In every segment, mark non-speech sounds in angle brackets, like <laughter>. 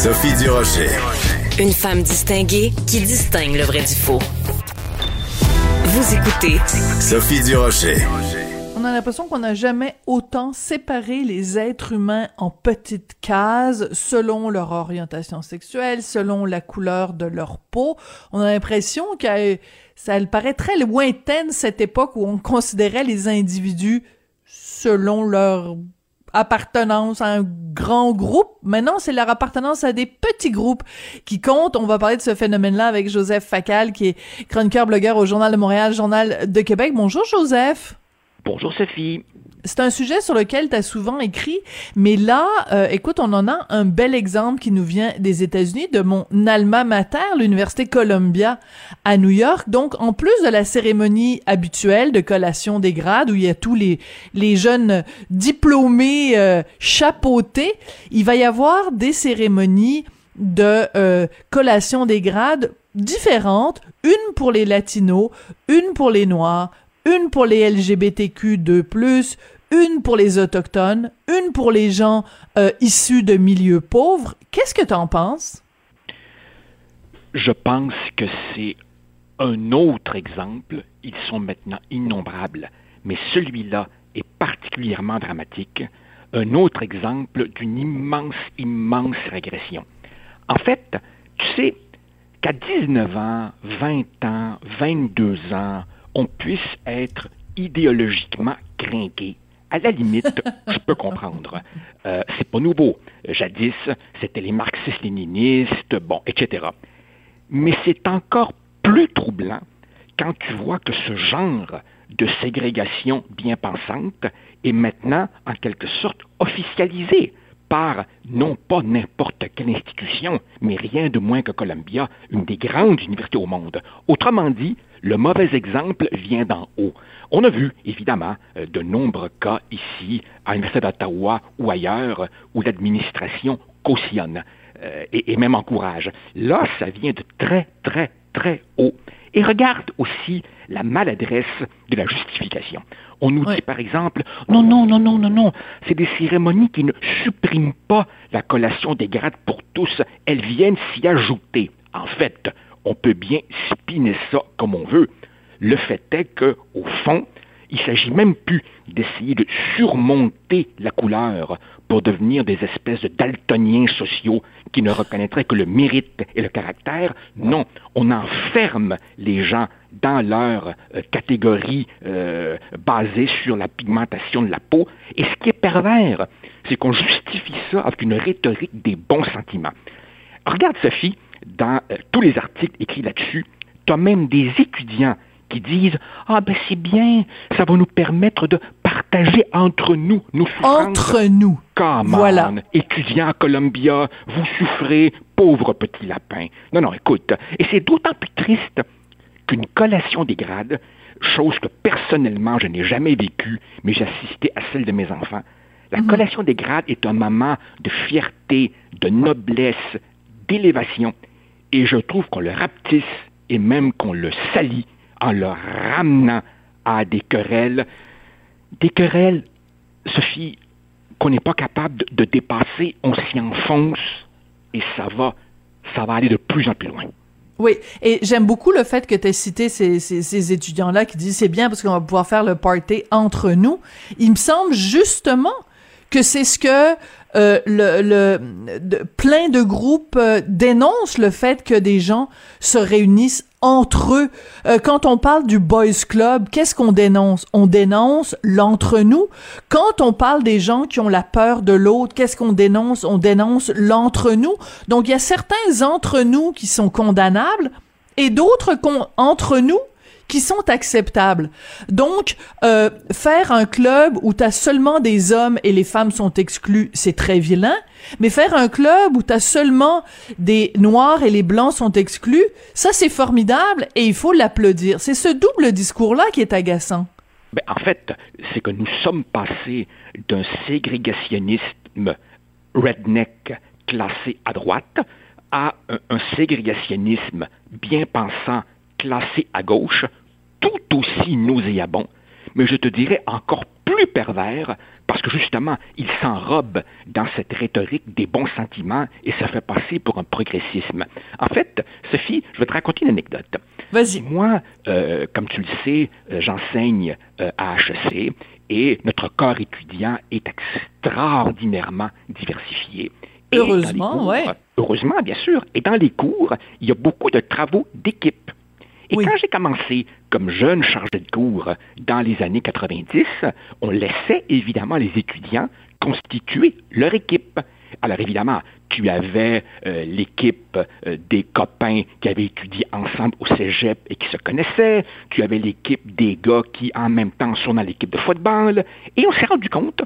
Sophie Durocher. Une femme distinguée qui distingue le vrai du faux. Vous écoutez Sophie Durocher. On a l'impression qu'on n'a jamais autant séparé les êtres humains en petites cases selon leur orientation sexuelle, selon la couleur de leur peau. On a l'impression que ça elle paraît très lointaine cette époque où on considérait les individus selon leur appartenance à un grand groupe. Maintenant, c'est leur appartenance à des petits groupes qui comptent. On va parler de ce phénomène-là avec Joseph Facal, qui est chroniqueur blogueur au Journal de Montréal, Journal de Québec. Bonjour, Joseph. Bonjour Sophie. C'est un sujet sur lequel tu as souvent écrit, mais là, euh, écoute, on en a un bel exemple qui nous vient des États-Unis, de mon alma mater, l'Université Columbia à New York. Donc, en plus de la cérémonie habituelle de collation des grades, où il y a tous les, les jeunes diplômés euh, chapeautés, il va y avoir des cérémonies de euh, collation des grades différentes, une pour les latinos, une pour les noirs, une pour les LGBTQ2+, une pour les autochtones, une pour les gens euh, issus de milieux pauvres. Qu'est-ce que tu en penses? Je pense que c'est un autre exemple. Ils sont maintenant innombrables, mais celui-là est particulièrement dramatique. Un autre exemple d'une immense, immense régression. En fait, tu sais qu'à 19 ans, 20 ans, 22 ans, on puisse être idéologiquement crinqué. À la limite, je peux comprendre. Euh, c'est pas nouveau. Jadis, c'était les marxistes-léninistes, bon, etc. Mais c'est encore plus troublant quand tu vois que ce genre de ségrégation bien pensante est maintenant, en quelque sorte, officialisé par non pas n'importe quelle institution, mais rien de moins que Columbia, une des grandes universités au monde. Autrement dit, le mauvais exemple vient d'en haut. On a vu, évidemment, euh, de nombreux cas ici, à l'Université d'Ottawa ou ailleurs, où l'administration cautionne euh, et, et même encourage. Là, ça vient de très, très, très haut. Et regarde aussi la maladresse de la justification. On nous dit par exemple, non, non, non, non, non, non, c'est des cérémonies qui ne suppriment pas la collation des grades pour tous, elles viennent s'y ajouter. En fait, on peut bien spiner ça comme on veut. Le fait est que, au fond, il s'agit même plus d'essayer de surmonter la couleur pour devenir des espèces de daltoniens sociaux qui ne reconnaîtraient que le mérite et le caractère. Non, on enferme les gens dans leur euh, catégorie euh, basée sur la pigmentation de la peau. Et ce qui est pervers, c'est qu'on justifie ça avec une rhétorique des bons sentiments. Regarde, Sophie, dans euh, tous les articles écrits là-dessus, tu as même des étudiants qui disent Ah, ben c'est bien, ça va nous permettre de partager entre nous nos souffrances. Entre nous. Come voilà. étudiants à Columbia, vous souffrez, pauvre petit lapin. Non, non, écoute, et c'est d'autant plus triste qu'une collation des grades, chose que personnellement je n'ai jamais vécue, mais j'ai assisté à celle de mes enfants. La Mhm. collation des grades est un moment de fierté, de noblesse, d'élévation, et je trouve qu'on le rapetisse et même qu'on le salit en le ramenant à des querelles, des querelles, Sophie, qu'on n'est pas capable de, dépasser, on s'y enfonce et ça va, ça va aller de plus en plus loin. Oui, et j'aime beaucoup le fait que tu aies cité ces, ces, ces étudiants-là qui disent c'est bien parce qu'on va pouvoir faire le party entre nous. Il me semble justement que c'est ce que euh, le, le de- plein de groupes euh, dénoncent le fait que des gens se réunissent entre eux. Euh, quand on parle du boys club, qu'est-ce qu'on dénonce? On dénonce l'entre-nous. Quand on parle des gens qui ont la peur de l'autre, qu'est-ce qu'on dénonce? On dénonce l'entre-nous. Donc il y a certains entre-nous qui sont condamnables et d'autres qu'on- entre nous qui sont acceptables. Donc, euh, faire un club où t'as seulement des hommes et les femmes sont exclus, c'est très vilain. Mais faire un club où t'as seulement des noirs et les blancs sont exclus, ça c'est formidable et il faut l'applaudir. C'est ce double discours-là qui est agaçant. Ben, en fait, c'est que nous sommes passés d'un ségrégationnisme redneck classé à droite à un ségrégationnisme bien pensant classé à gauche, tout aussi nauséabond. mais je te dirais encore plus pervers parce que justement, il s'enrobe dans cette rhétorique des bons sentiments et ça fait passer pour un progressisme. En fait, Sophie, je vais te raconter une anecdote. Vas-y. Moi, euh, comme tu le sais, euh, j'enseigne euh, à HEC et notre corps étudiant est extraordinairement diversifié. heureusement, oui. Heureusement, bien sûr. Et dans les cours, il y a beaucoup de travaux d'équipe. Et quand j'ai commencé comme jeune chargé de cours dans les années 90, on laissait évidemment les étudiants constituer leur équipe. Alors évidemment, tu avais euh, l'équipe euh, des copains qui avaient étudié ensemble au cégep et qui se connaissaient, tu avais l'équipe des gars qui en même temps sont dans l'équipe de football, et on s'est rendu compte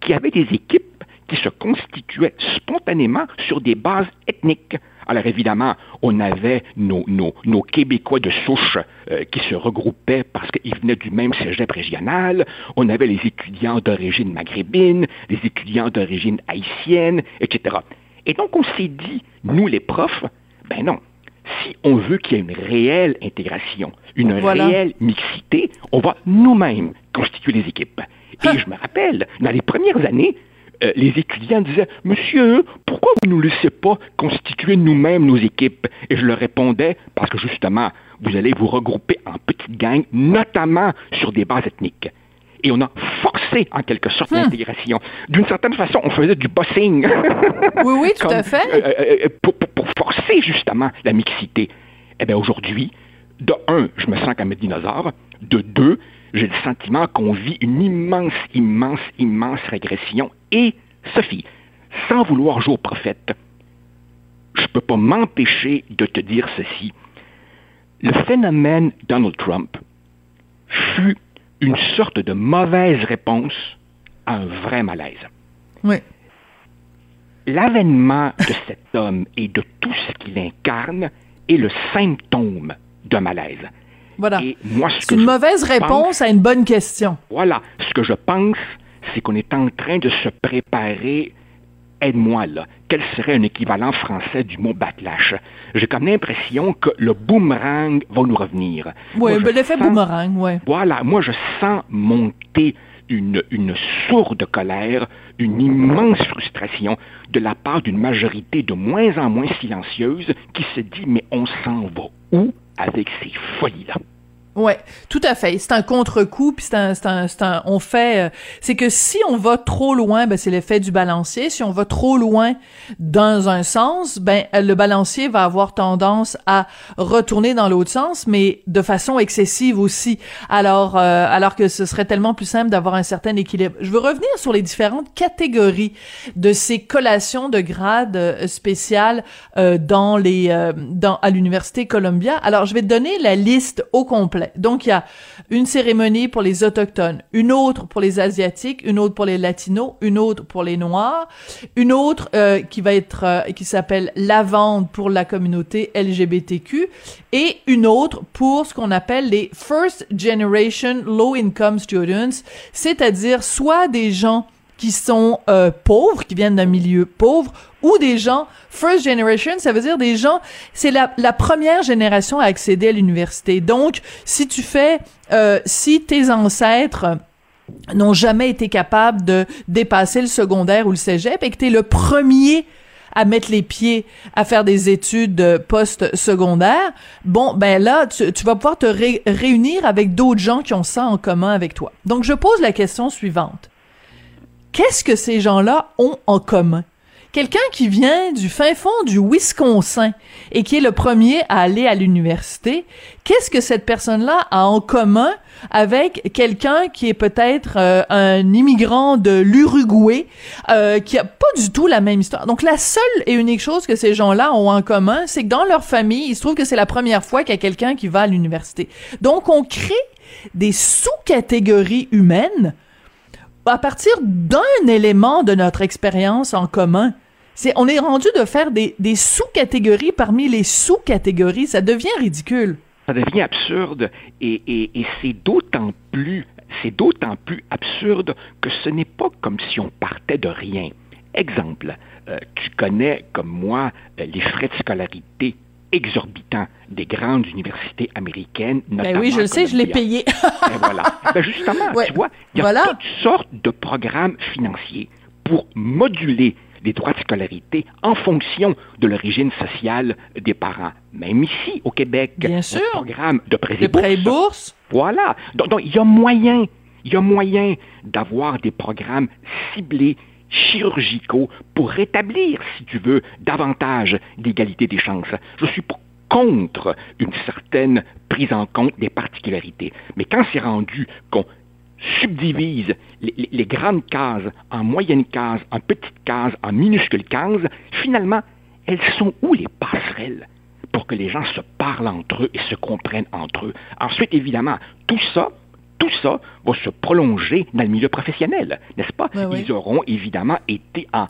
qu'il y avait des équipes qui se constituaient spontanément sur des bases ethniques. Alors évidemment, on avait nos, nos, Québécois de souche euh, qui se regroupaient parce qu'ils venaient du même cégep régional, on avait les étudiants d'origine maghrébine, les étudiants d'origine haïtienne, etc. Et donc on s'est dit, nous les profs, ben non, si on veut qu'il y ait une réelle intégration, une réelle mixité, on va nous-mêmes constituer les équipes. Et ah. je me rappelle, dans les premières années, euh, les étudiants disaient Monsieur, pourquoi vous ne nous laissez pas constituer nous-mêmes nos équipes Et je leur répondais Parce que justement, vous allez vous regrouper en petites gangs, notamment sur des bases ethniques. Et on a forcé, en quelque sorte, hmm. l'intégration. D'une certaine façon, on faisait du bossing. <laughs> oui, oui, tout à fait. Euh, euh, pour, forcer, justement, la mixité. Eh bien, aujourd'hui, de un, je me sens comme un dinosaure. De deux, j'ai le sentiment qu'on vit une immense, immense, immense régression. Et, Sophie, sans vouloir jouer au prophète, je ne peux pas m'empêcher de te dire ceci. Le phénomène Donald Trump fut une sorte de mauvaise réponse à un vrai malaise. Oui. L'avènement de cet homme et de tout ce qu'il incarne est le symptôme d'un malaise. Voilà. C'est une mauvaise réponse à une bonne question. Voilà. Ce que je pense, c'est qu'on est en train de se préparer. Aide-moi là. Quel serait un équivalent français du mot backlash? J'ai comme l'impression que le boomerang va nous revenir. Oui, l'effet boomerang, oui. Voilà. Moi, je sens monter une, une sourde colère, une immense frustration de la part d'une majorité de moins en moins silencieuse qui se dit mais on s'en va où? Avec ces folies-là. Ouais, tout à fait. C'est un contre-coup, puis c'est un, un, un, on fait, euh, c'est que si on va trop loin, ben c'est l'effet du balancier. Si on va trop loin dans un sens, ben le balancier va avoir tendance à retourner dans l'autre sens, mais de façon excessive aussi. Alors, euh, alors que ce serait tellement plus simple d'avoir un certain équilibre. Je veux revenir sur les différentes catégories de ces collations de grades euh, spéciales dans les, dans à l'université Columbia. Alors, je vais te donner la liste au complet. Donc, il y a une cérémonie pour les Autochtones, une autre pour les Asiatiques, une autre pour les Latinos, une autre pour les Noirs, une autre euh, qui va être, euh, qui s'appelle Lavande pour la communauté LGBTQ, et une autre pour ce qu'on appelle les First Generation Low Income Students, c'est-à-dire soit des gens qui sont euh, pauvres, qui viennent d'un milieu pauvre, ou des gens first generation, ça veut dire des gens, c'est la, la première génération à accéder à l'université. Donc, si tu fais, euh, si tes ancêtres n'ont jamais été capables de dépasser le secondaire ou le cégep et que tu es le premier à mettre les pieds à faire des études post-secondaires, bon, ben là, tu, tu vas pouvoir te réunir avec d'autres gens qui ont ça en commun avec toi. Donc, je pose la question suivante qu'est-ce que ces gens-là ont en commun? Quelqu'un qui vient du fin fond du Wisconsin et qui est le premier à aller à l'université, qu'est-ce que cette personne-là a en commun avec quelqu'un qui est peut-être euh, un immigrant de l'Uruguay, euh, qui a pas du tout la même histoire? Donc la seule et unique chose que ces gens-là ont en commun, c'est que dans leur famille, il se trouve que c'est la première fois qu'il y a quelqu'un qui va à l'université. Donc on crée des sous-catégories humaines à partir d'un élément de notre expérience en commun. On est rendu de faire des, sous-catégories parmi les sous-catégories. Ça devient ridicule. Ça devient absurde et, c'est d'autant plus c'est d'autant plus absurde que ce n'est pas comme si on partait de rien. Exemple, euh, tu connais comme moi euh, les frais de scolarité exorbitant des grandes universités américaines, notamment. Ben oui, je le sais, je l'ai payé. ben voilà. Ben justement, <laughs> tu vois, il y a toutes sortes de programmes financiers pour moduler les droits de scolarité en fonction de l'origine sociale des parents. Même ici, au Québec, Bien sûr. programme de prêts et bourses. Voilà. Donc, il y a moyen, il y a moyen d'avoir des programmes ciblés chirurgicaux pour rétablir, si tu veux, davantage d'égalité des chances. Je suis contre une certaine prise en compte des particularités. Mais quand c'est rendu qu'on subdivise les, grandes cases en moyennes cases, en petites cases, en minuscules cases, finalement, elles sont où les passerelles pour que les gens se parlent entre eux et se comprennent entre eux? Ensuite, évidemment, tout ça, tout ça va se prolonger dans le milieu professionnel, n'est-ce pas? Ils auront évidemment été en,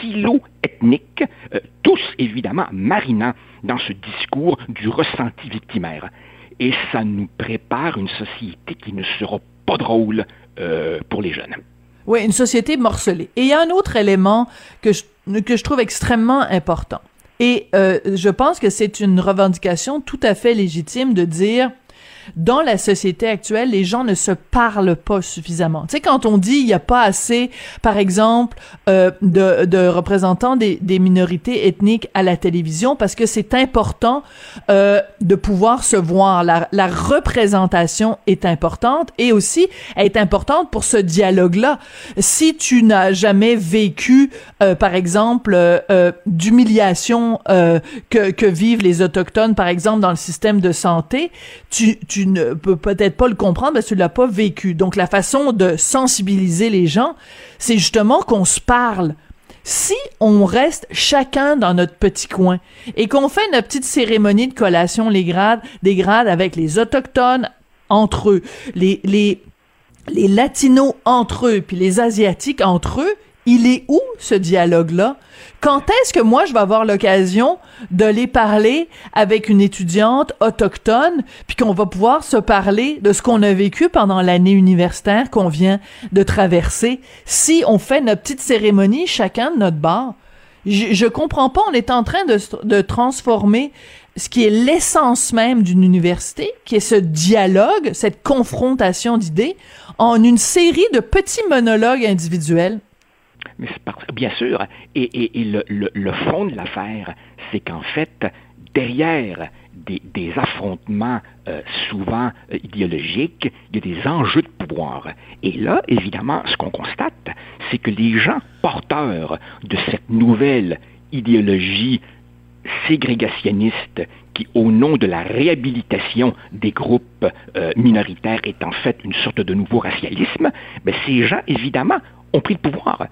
silo ethnique, euh, tous évidemment marinant dans ce discours du ressenti victimaire. Et ça nous prépare une société qui ne sera pas drôle euh, pour les jeunes. Oui, une société morcelée. Et il y a un autre élément que je, que je trouve extrêmement important. Et euh, je pense que c'est une revendication tout à fait légitime de dire dans la société actuelle, les gens ne se parlent pas suffisamment. Tu sais, quand on dit il n'y a pas assez, par exemple, euh, de, de, représentants des, des, minorités ethniques à la télévision, parce que c'est important euh, de pouvoir se voir. La, la représentation est importante et aussi elle est importante pour ce dialogue-là. Si tu n'as jamais vécu, euh, par exemple, euh, euh d'humiliation euh, que, que vivent les autochtones, par exemple, dans le système de santé, tu, tu tu ne peux peut-être pas le comprendre parce que tu l'as pas vécu. Donc la façon de sensibiliser les gens, c'est justement qu'on se parle. Si on reste chacun dans notre petit coin et qu'on fait notre petite cérémonie de collation les grades, des grades avec les autochtones entre eux, les les les latinos entre eux puis les asiatiques entre eux, il est où ce dialogue-là? Quand est-ce que moi je vais avoir l'occasion de les parler avec une étudiante autochtone, puis qu'on va pouvoir se parler de ce qu'on a vécu pendant l'année universitaire qu'on vient de traverser, si on fait notre petite cérémonie chacun de notre bar? Je, je comprends pas, on est en train de, de transformer ce qui est l'essence même d'une université, qui est ce dialogue, cette confrontation d'idées, en une série de petits monologues individuels. Mais bien sûr. Et, le, fond de l'affaire, c'est qu'en fait, derrière des, affrontements euh, souvent euh, idéologiques, il y a des enjeux de pouvoir. Et là, évidemment, ce qu'on constate, c'est que les gens porteurs de cette nouvelle idéologie ségrégationniste qui, au nom de la réhabilitation des groupes euh, minoritaires, est en fait une sorte de nouveau racialisme, ben, ces gens, évidemment, ont pris le pouvoir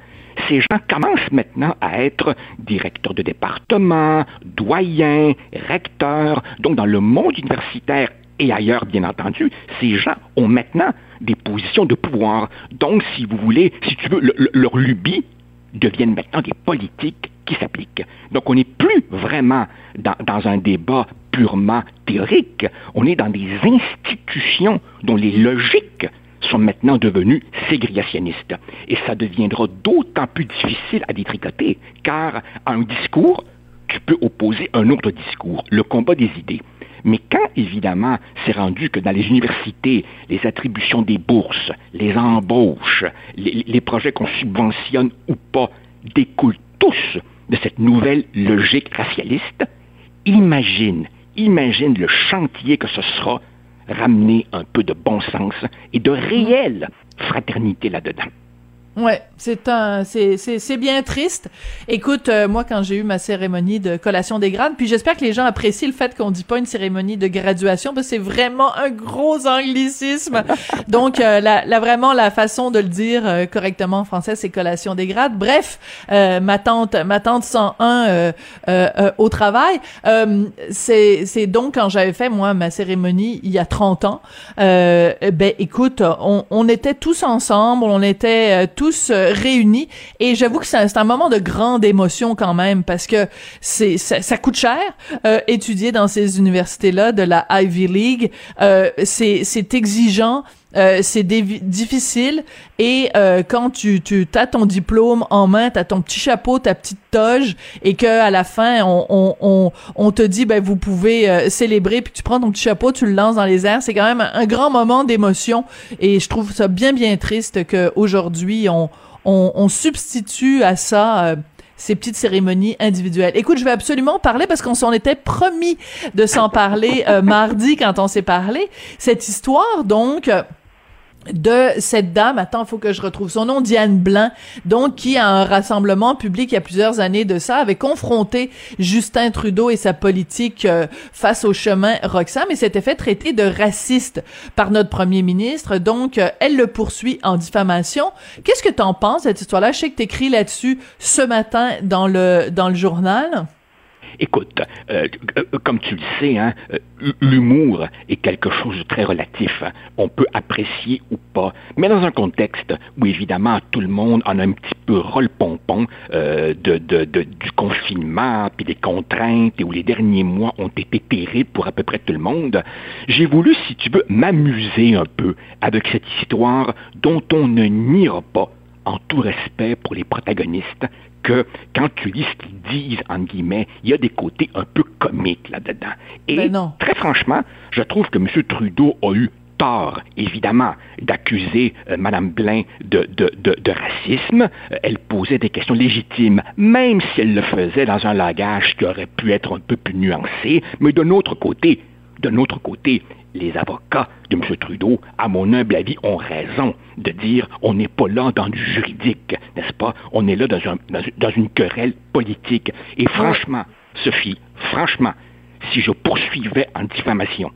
ces gens commencent maintenant à être directeurs de département, doyens, recteurs. Donc, dans le monde universitaire et ailleurs, bien entendu, ces gens ont maintenant des positions de pouvoir. Donc, si vous voulez, si tu veux, leur lubie deviennent maintenant des politiques qui s'appliquent. Donc, on n'est plus vraiment dans, dans, un débat purement théorique, on est dans des institutions dont les logiques sont maintenant devenus ségrégationnistes. Et ça deviendra d'autant plus difficile à détricoter, car à un discours, tu peux opposer un autre discours, le combat des idées. Mais quand, évidemment, c'est rendu que dans les universités, les attributions des bourses, les embauches, les, les projets qu'on subventionne ou pas découlent tous de cette nouvelle logique racialiste, imagine, imagine le chantier que ce sera ramener un peu de bon sens et de réelle fraternité là-dedans. Ouais, c'est un, c'est, c'est, c'est bien triste. Écoute, euh, moi, quand j'ai eu ma cérémonie de collation des grades, puis j'espère que les gens apprécient le fait qu'on dit pas une cérémonie de graduation, parce que c'est vraiment un gros anglicisme. <laughs> Donc, euh, la, la, vraiment, la façon de le dire euh, correctement en français, c'est collation des grades. Bref, ma tante, ma tante 101 au travail, c'est, c'est donc quand j'avais fait, moi, ma cérémonie il y a 30 ans, ben, écoute, on, on était tous ensemble, on était tous euh, réunis. Et j'avoue que c'est un, moment de grande émotion quand même parce que c'est ça, coûte cher euh, étudier dans ces universités-là de la Ivy League. Euh, c'est exigeant. Euh, c'est difficile et euh, quand tu tu as ton diplôme en main, tu as ton petit chapeau, ta petite toge et que à la fin on on on, te dit ben vous pouvez euh, célébrer puis tu prends ton petit chapeau, tu le lances dans les airs, c'est quand même un, grand moment d'émotion et je trouve ça bien bien triste que aujourd'hui on, on on substitue à ça ces petites cérémonies individuelles. Écoute, je vais absolument parler parce qu'on s'en était promis de s'en parler euh, mardi quand on s'est parlé. Cette histoire, donc de cette dame, attends, faut que je retrouve son nom, Diane Blanc, donc qui à un rassemblement public il y a plusieurs années de ça avait confronté Justin Trudeau et sa politique euh, face au chemin Roxham et s'était fait traiter de raciste par notre premier ministre. Donc euh, elle le poursuit en diffamation. Qu'est-ce que tu en penses cette histoire-là? Je sais que t'écris là-dessus ce matin dans le dans le journal. Écoute, euh, euh, comme tu le sais, hein, euh, l'humour est quelque chose de très relatif. On peut apprécier ou pas, mais dans un contexte où évidemment tout le monde en a un petit peu rôle pompon de, de, du confinement, puis des contraintes, et où les derniers mois ont été terribles pour à peu près tout le monde, j'ai voulu, si tu veux, m'amuser un peu avec cette histoire dont on ne niera pas en tout respect pour les protagonistes, que quand tu lis ce qu'ils disent, en guillemets, il y a des côtés un peu comiques là-dedans. Et ben très franchement, je trouve que M. Trudeau a eu tort, évidemment, d'accuser euh, Mme Blain de, de, racisme. Euh, elle posait des questions légitimes, même si elle le faisait dans un langage qui aurait pu être un peu plus nuancé. Mais d'un autre côté, d'un autre côté, les avocats de M. Trudeau, à mon humble avis, ont raison de dire on n'est pas là dans du juridique, n'est-ce pas? On est là dans, dans, une querelle politique. Et franchement, Sophie, franchement, si je poursuivais en diffamation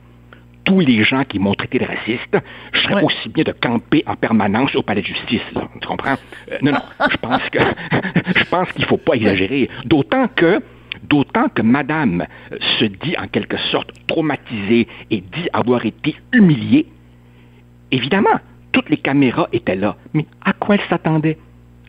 tous les gens qui m'ont traité de raciste, je serais aussi bien de camper en permanence au palais de justice. tu comprends? Euh, non, non, je pense que <laughs> je pense qu'il ne faut pas exagérer. D'autant que D'autant que Madame se dit en quelque sorte traumatisée et dit avoir été humiliée. Évidemment, toutes les caméras étaient là. Mais à quoi elle s'attendait?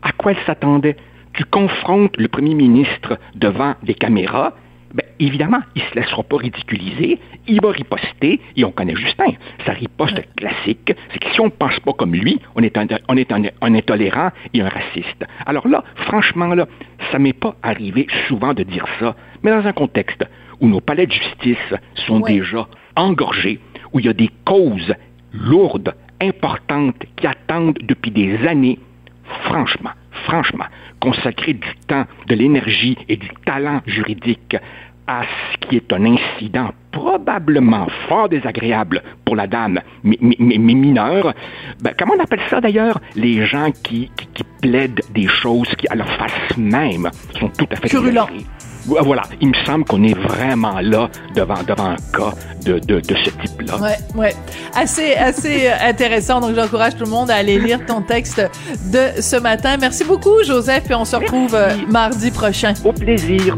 À quoi elle s'attendait? Tu confrontes le premier ministre devant des caméras ben, évidemment, il ne se laissera pas ridiculiser, il va riposter, et on connaît Justin. Sa riposte classique, c'est que si on ne pense pas comme lui, on est un, on est un, intolérant et un raciste. Alors là, franchement, là, ça m'est pas arrivé souvent de dire ça, mais dans un contexte où nos palais de justice sont déjà engorgés, où il y a des causes lourdes, importantes, qui attendent depuis des années, franchement, franchement, consacrer du temps, de l'énergie et du talent juridique à ce qui est un incident probablement fort désagréable pour la dame, mais, mineur. Ben, comment on appelle ça d'ailleurs? Les gens qui, plaident des choses qui, à leur face même, sont tout à fait Curulents. Voilà, il me semble qu'on est vraiment là devant, devant un cas de, de, de ce type-là. Ouais, ouais. Assez, assez intéressant. Donc, j'encourage tout le monde à aller lire ton texte de ce matin. Merci beaucoup, Joseph, et on se retrouve euh, mardi prochain. Au plaisir.